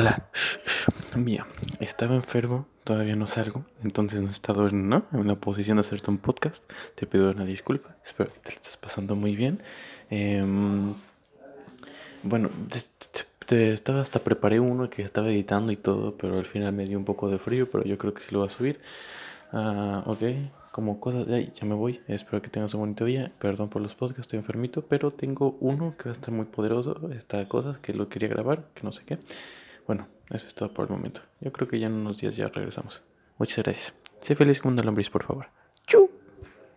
Hola, mía, estaba enfermo, todavía no salgo, entonces no he estado en, ¿no? la posición de hacerte un podcast. Te pido una disculpa, espero que te estés pasando muy bien. Em, bueno, estaba hasta preparé uno que estaba editando y todo, pero al final me dio un poco de frío, pero yo creo que sí lo va a subir. Ah, ok, como cosas ahí, ya me voy. Espero que tengas un bonito día. Perdón por los podcasts, estoy enfermito, pero tengo uno que va a estar muy poderoso. Está cosas que lo quería grabar, que no sé qué. Bueno, eso es todo por el momento. Yo creo que ya en unos días ya regresamos. Muchas gracias. Sé feliz con una lombriz, por favor.